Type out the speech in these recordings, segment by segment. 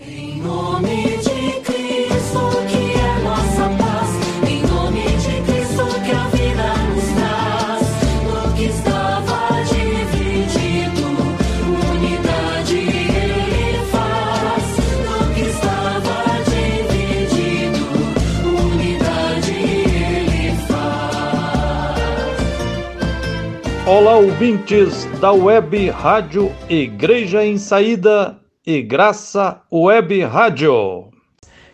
Em nome de Cristo, que é nossa paz. Em nome de Cristo, que a vida nos traz. No que estava dividido, unidade ele faz. No que estava dividido, unidade ele faz. Olá, ouvintes da web rádio Igreja em Saída e Graça Web Rádio.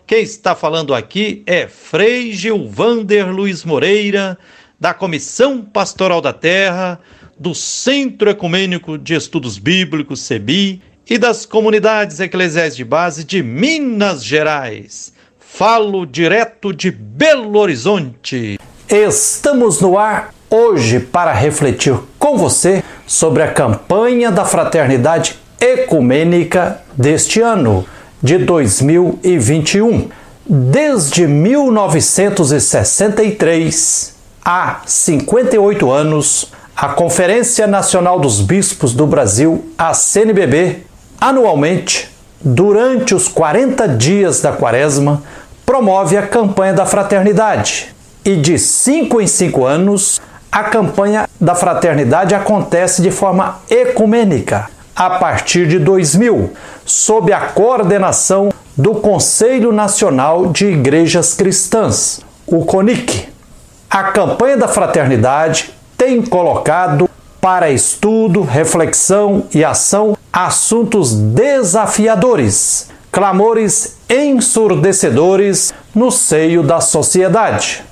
Quem está falando aqui é Frei Gilvander Luiz Moreira, da Comissão Pastoral da Terra, do Centro Ecumênico de Estudos Bíblicos, CEBI, e das comunidades eclesiais de base de Minas Gerais. Falo direto de Belo Horizonte. Estamos no ar hoje para refletir com você sobre a campanha da Fraternidade Ecumênica deste ano, de 2021. Desde 1963, há 58 anos, a Conferência Nacional dos Bispos do Brasil, a CNBB, anualmente, durante os 40 dias da Quaresma, promove a campanha da fraternidade. E de 5 em 5 anos, a campanha da fraternidade acontece de forma ecumênica, a partir de 2000, sob a coordenação do Conselho Nacional de Igrejas Cristãs, o CONIC. A campanha da fraternidade tem colocado para estudo, reflexão e ação assuntos desafiadores, clamores ensurdecedores no seio da sociedade.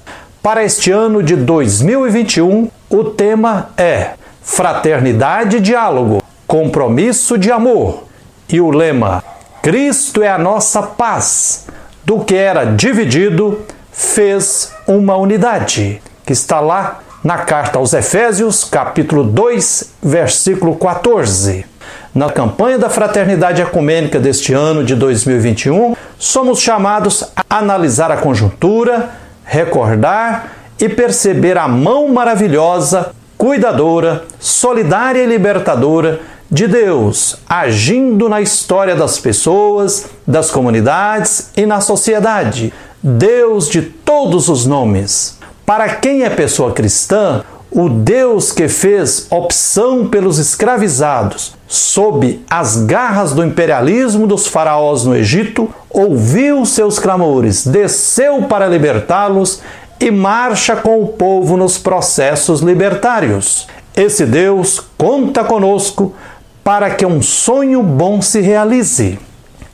Para este ano de 2021, o tema é Fraternidade e Diálogo, Compromisso de Amor. E o lema Cristo é a nossa paz. Do que era dividido, fez uma unidade, que está lá na carta aos Efésios, capítulo 2, versículo 14. Na campanha da Fraternidade Ecumênica deste ano de 2021, somos chamados a analisar a conjuntura, recordar e perceber a mão maravilhosa, cuidadora, solidária e libertadora de Deus agindo na história das pessoas, das comunidades e na sociedade. Deus de todos os nomes. Para quem é pessoa cristã, o Deus que fez opção pelos escravizados sob as garras do imperialismo dos faraós no Egito, ouviu seus clamores, desceu para libertá-los e marcha com o povo nos processos libertários. Esse Deus conta conosco para que um sonho bom se realize.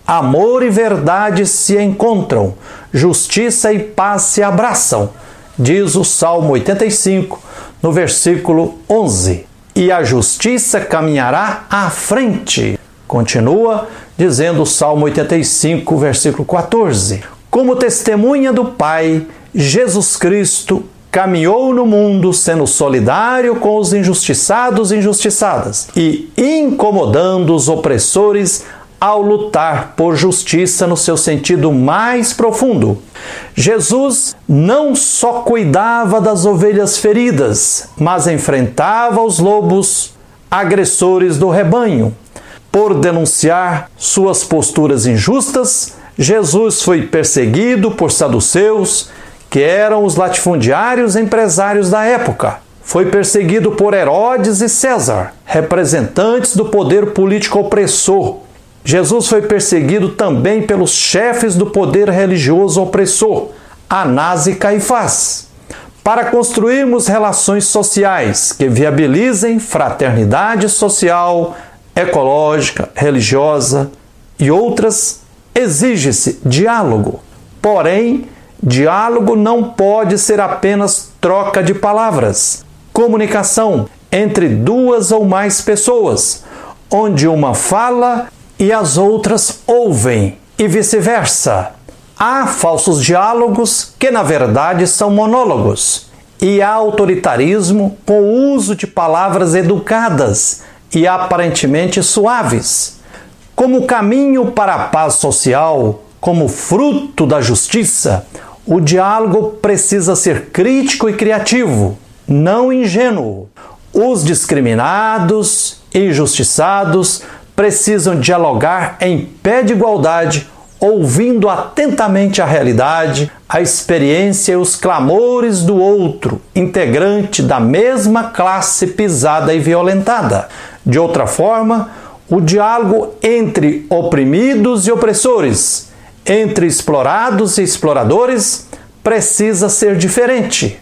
Amor e verdade se encontram, justiça e paz se abraçam, diz o Salmo 85, no versículo 11. E a justiça caminhará à frente. Continua dizendo o Salmo 85, versículo 14. Como testemunha do Pai, Jesus Cristo caminhou no mundo sendo solidário com os injustiçados e injustiçadas e incomodando os opressores ao lutar por justiça no seu sentido mais profundo. Jesus não só cuidava das ovelhas feridas, mas enfrentava os lobos agressores do rebanho. Por denunciar suas posturas injustas, Jesus foi perseguido por saduceus, que eram os latifundiários empresários da época. Foi perseguido por Herodes e César, representantes do poder político opressor. Jesus foi perseguido também pelos chefes do poder religioso opressor, Anás e Caifás. Para construirmos relações sociais que viabilizem fraternidade social, ecológica, religiosa e outras, exige-se diálogo. Porém, Diálogo não pode ser apenas troca de palavras. Comunicação entre duas ou mais pessoas, onde uma fala e as outras ouvem, e vice-versa. Há falsos diálogos que, na verdade, são monólogos, e há autoritarismo com o uso de palavras educadas e aparentemente suaves. Como caminho para a paz social, como fruto da justiça, o diálogo precisa ser crítico e criativo, não ingênuo. Os discriminados e injustiçados precisam dialogar em pé de igualdade, ouvindo atentamente a realidade, a experiência e os clamores do outro, integrante da mesma classe pisada e violentada. De outra forma, o diálogo entre oprimidos e opressores, entre explorados e exploradores, precisa ser diferente.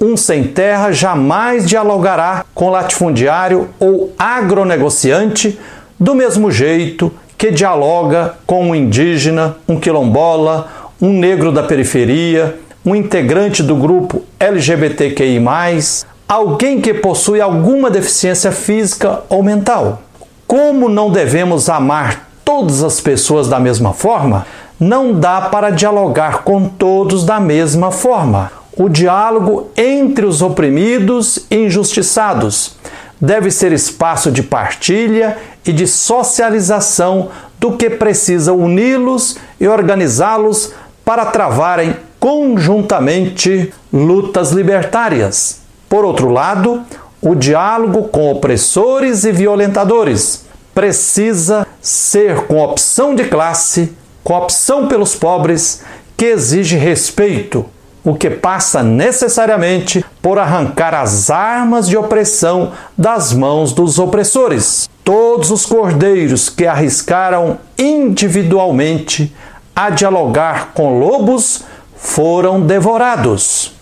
Um sem terra jamais dialogará com latifundiário ou agronegociante do mesmo jeito que dialoga com um indígena, um quilombola, um negro da periferia, um integrante do grupo LGBTQI, alguém que possui alguma deficiência física ou mental. Como não devemos amar todas as pessoas da mesma forma, não dá para dialogar com todos da mesma forma. O diálogo entre os oprimidos e injustiçados deve ser espaço de partilha e de socialização do que precisa uni-los e organizá-los para travarem conjuntamente lutas libertárias. Por outro lado, o diálogo com opressores e violentadores precisa ser com opção de classe, com opção pelos pobres, que exige respeito, o que passa necessariamente por arrancar as armas de opressão das mãos dos opressores. Todos os cordeiros que arriscaram individualmente a dialogar com lobos foram devorados.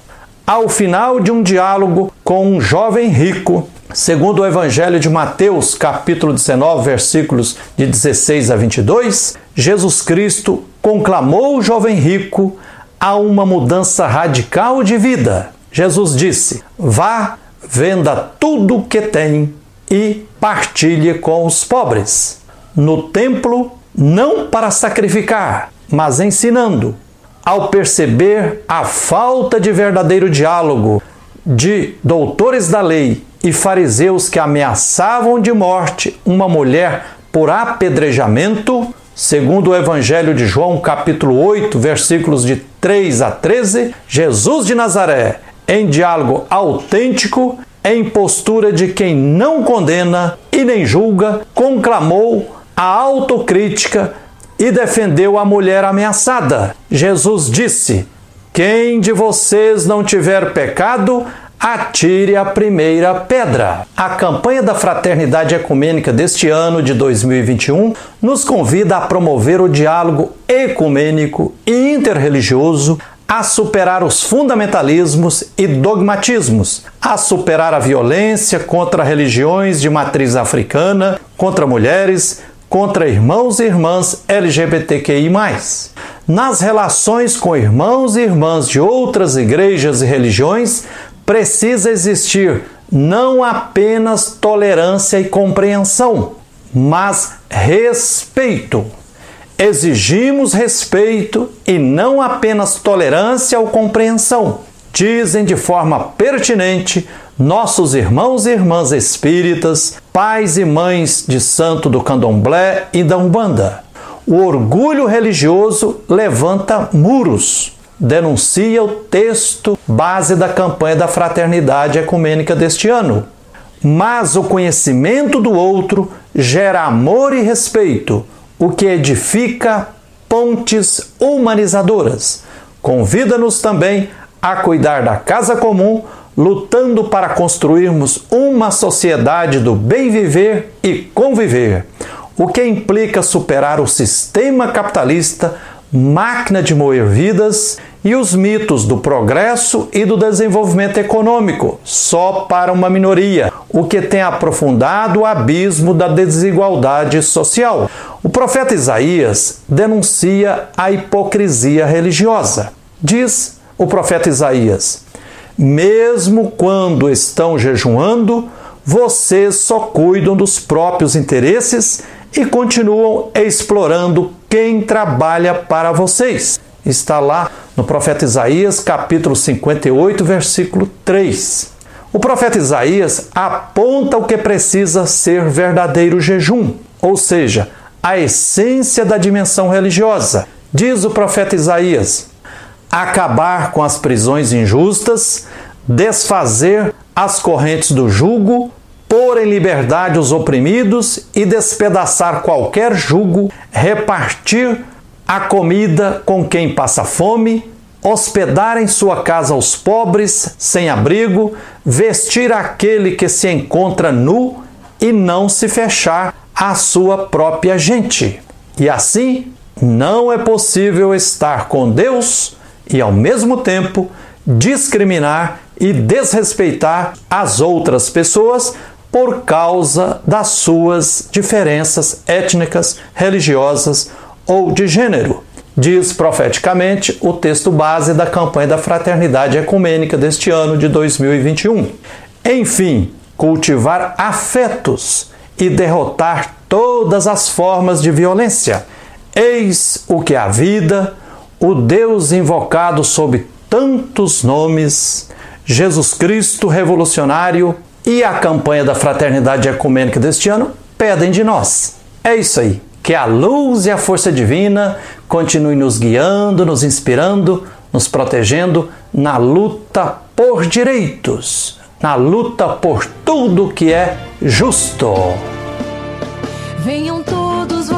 Ao final de um diálogo com um jovem rico, segundo o Evangelho de Mateus, capítulo 19, versículos de 16 a 22, Jesus Cristo conclamou o jovem rico a uma mudança radical de vida. Jesus disse: Vá, venda tudo o que tem e partilhe com os pobres. No templo, não para sacrificar, mas ensinando. Ao perceber a falta de verdadeiro diálogo de doutores da lei e fariseus que ameaçavam de morte uma mulher por apedrejamento, segundo o Evangelho de João, capítulo 8, versículos de 3 a 13, Jesus de Nazaré, em diálogo autêntico, em postura de quem não condena e nem julga, conclamou a autocrítica e defendeu a mulher ameaçada. Jesus disse: Quem de vocês não tiver pecado, atire a primeira pedra. A campanha da Fraternidade Ecumênica deste ano de 2021 nos convida a promover o diálogo ecumênico e interreligioso a superar os fundamentalismos e dogmatismos, a superar a violência contra religiões de matriz africana, contra mulheres, contra irmãos e irmãs LGBTQI. Nas relações com irmãos e irmãs de outras igrejas e religiões, precisa existir não apenas tolerância e compreensão, mas respeito. Exigimos respeito e não apenas tolerância ou compreensão. Dizem de forma pertinente nossos irmãos e irmãs espíritas, pais e mães de santo do candomblé e da Umbanda. O orgulho religioso levanta muros denuncia o texto base da campanha da Fraternidade Ecumênica deste ano. Mas o conhecimento do outro gera amor e respeito, o que edifica pontes humanizadoras. Convida-nos também a cuidar da casa comum, lutando para construirmos uma sociedade do bem viver e conviver, o que implica superar o sistema capitalista, máquina de moer vidas e os mitos do progresso e do desenvolvimento econômico, só para uma minoria, o que tem aprofundado o abismo da desigualdade social. O profeta Isaías denuncia a hipocrisia religiosa. Diz o profeta Isaías: Mesmo quando estão jejuando, vocês só cuidam dos próprios interesses e continuam explorando quem trabalha para vocês está lá no profeta Isaías, capítulo 58, versículo 3. O profeta Isaías aponta o que precisa ser verdadeiro jejum, ou seja, a essência da dimensão religiosa. Diz o profeta Isaías: acabar com as prisões injustas, desfazer as correntes do jugo, pôr em liberdade os oprimidos e despedaçar qualquer jugo, repartir a comida com quem passa fome, hospedar em sua casa os pobres sem abrigo, vestir aquele que se encontra nu e não se fechar à sua própria gente. E assim, não é possível estar com Deus e ao mesmo tempo discriminar e desrespeitar as outras pessoas por causa das suas diferenças étnicas, religiosas ou de gênero. Diz profeticamente o texto base da campanha da Fraternidade Ecumênica deste ano de 2021. Enfim, cultivar afetos e derrotar todas as formas de violência. Eis o que a vida, o Deus invocado sob tantos nomes, Jesus Cristo revolucionário, e a campanha da Fraternidade Ecumênica deste ano pedem de nós. É isso aí. Que a luz e a força divina continue nos guiando, nos inspirando, nos protegendo na luta por direitos, na luta por tudo que é justo. Venham todos